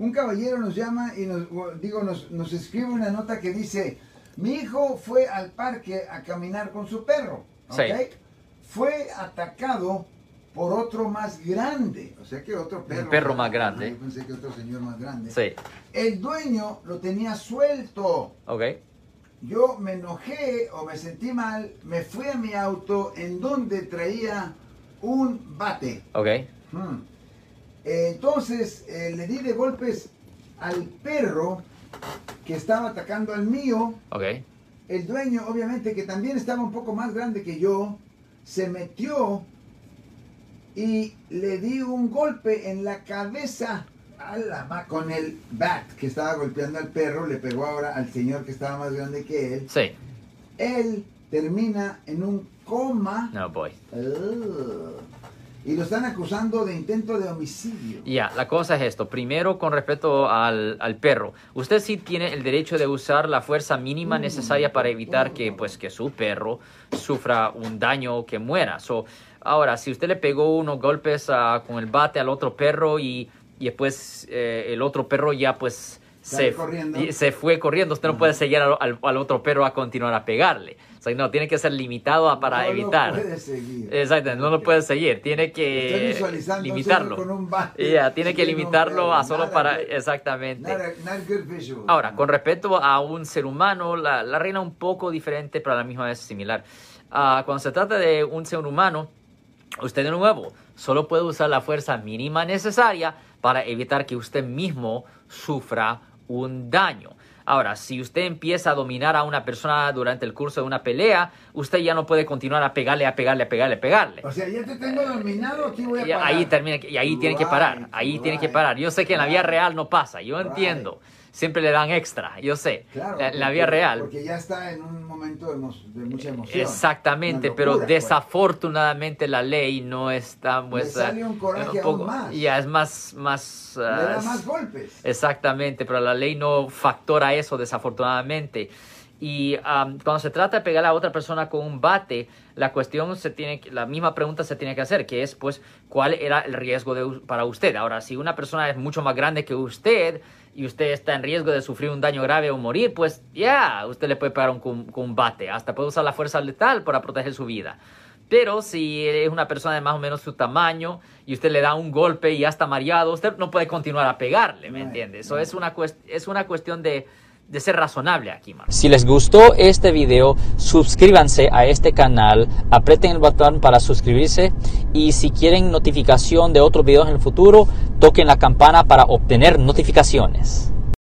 un caballero nos llama y nos, digo, nos, nos escribe una nota que dice, mi hijo fue al parque a caminar con su perro. Fue atacado por otro más grande, o sea que otro perro. perro más grande. Yo pensé que otro señor más grande. Sí. El dueño lo tenía suelto. Ok. Yo me enojé o me sentí mal, me fui a mi auto en donde traía un bate. Ok. Hmm. Eh, Entonces eh, le di de golpes al perro que estaba atacando al mío. Ok. El dueño, obviamente, que también estaba un poco más grande que yo, se metió y le di un golpe en la cabeza a la ma- con el bat que estaba golpeando al perro. Le pegó ahora al señor que estaba más grande que él. Sí. Él termina en un coma. No, boy. Ugh. Y lo están acusando de intento de homicidio. Ya, la cosa es esto. Primero, con respecto al, al perro. Usted sí tiene el derecho de usar la fuerza mínima Mm, necesaria para evitar que, favor. pues, que su perro sufra un daño o que muera. So, ahora, si usted le pegó unos golpes ah, con el bate al otro perro y, y después eh, el otro perro ya, pues, se, corriendo. y se fue corriendo, usted no puede seguir al, al- al otro perro a continuar a pegarle. O sea, no, tiene que ser limitado a- para No lo evitar. puede seguir. Exacto, no lo puede seguir, tiene que limitarlo. con un Ya, tiene que limitarlo a solo Nada para... Exactamente. Ahora, con respecto a un ser humano, la, la reina un poco diferente, pero a la misma vez similar. Ah, cuando se trata de un ser humano, usted de nuevo solo puede usar la fuerza mínima necesaria para evitar que usted mismo sufra un daño. Ahora, si usted empieza a dominar a una persona durante el curso de una pelea, usted ya no puede continuar a pegarle, a pegarle, a pegarle, a pegarle. O sea, ya te tengo dominado, aquí voy a parar. ahí termina y ahí tiene que parar, Right, ahí tiene que parar. Yo sé que en la vida real no pasa, yo entiendo. Siempre le dan extra, yo sé. Claro, la, la porque- vida real. Porque ya está en un momento de, mucha emoción. Exactamente, pero pues. desafortunadamente la ley no está pues, sale un coraje aún más. Ya es más más Le da ah, más golpes. Exactamente, pero la ley no factora eso desafortunadamente. Y am, cuando se trata de pegar a otra persona con un bate, la cuestión se tiene, la misma pregunta se tiene que hacer, que es, pues, ¿cuál era el riesgo de, para usted? Ahora, si una persona es mucho más grande que usted y usted está en riesgo de sufrir un daño grave o morir, pues, ya, usted le puede pegar un- con, con un bate, hasta puede usar la fuerza letal para proteger su vida. Pero si es una persona de más o menos su tamaño y usted le da un golpe y ya está mareado, usted no puede continuar a pegarle, ¿me entiende? Eso es una, es una cuestión de, de ser razonable aquí, man. Si les gustó este video, suscríbanse a este canal, aprieten el botón para suscribirse y si quieren notificación de otros videos en el futuro, toquen la campana para obtener notificaciones.